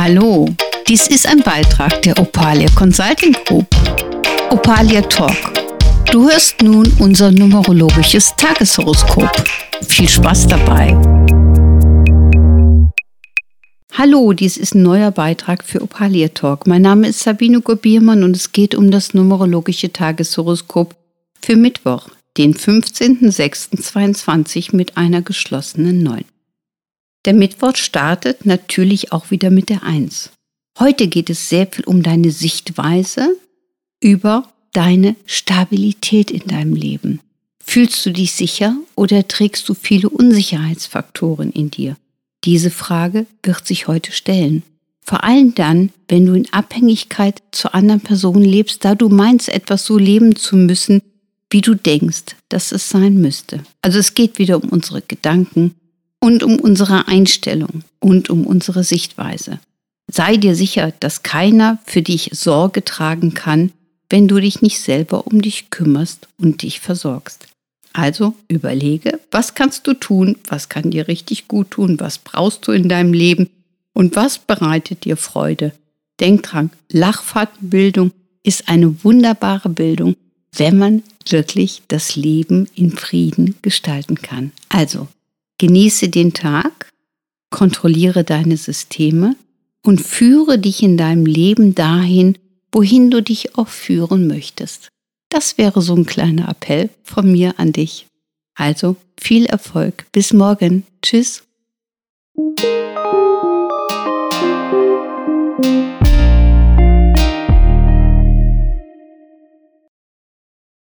Hallo, dies ist ein Beitrag der Opalia Consulting Group. Opalia Talk. Du hörst nun unser numerologisches Tageshoroskop. Viel Spaß dabei. Hallo, dies ist ein neuer Beitrag für Opalia Talk. Mein Name ist Sabine Gobiermann und es geht um das numerologische Tageshoroskop für Mittwoch, den 15.06.22 mit einer geschlossenen 9. Der Mittwoch startet natürlich auch wieder mit der Eins. Heute geht es sehr viel um deine Sichtweise über deine Stabilität in deinem Leben. Fühlst du dich sicher oder trägst du viele Unsicherheitsfaktoren in dir? Diese Frage wird sich heute stellen. Vor allem dann, wenn du in Abhängigkeit zu anderen Personen lebst, da du meinst, etwas so leben zu müssen, wie du denkst, dass es sein müsste. Also es geht wieder um unsere Gedanken, und um unsere Einstellung und um unsere Sichtweise. Sei dir sicher, dass keiner für dich Sorge tragen kann, wenn du dich nicht selber um dich kümmerst und dich versorgst. Also überlege, was kannst du tun, was kann dir richtig gut tun, was brauchst du in deinem Leben und was bereitet dir Freude. Denk dran, Lachfahrtenbildung ist eine wunderbare Bildung, wenn man wirklich das Leben in Frieden gestalten kann. Also Genieße den Tag, kontrolliere deine Systeme und führe dich in deinem Leben dahin, wohin du dich auch führen möchtest. Das wäre so ein kleiner Appell von mir an dich. Also viel Erfolg. Bis morgen. Tschüss.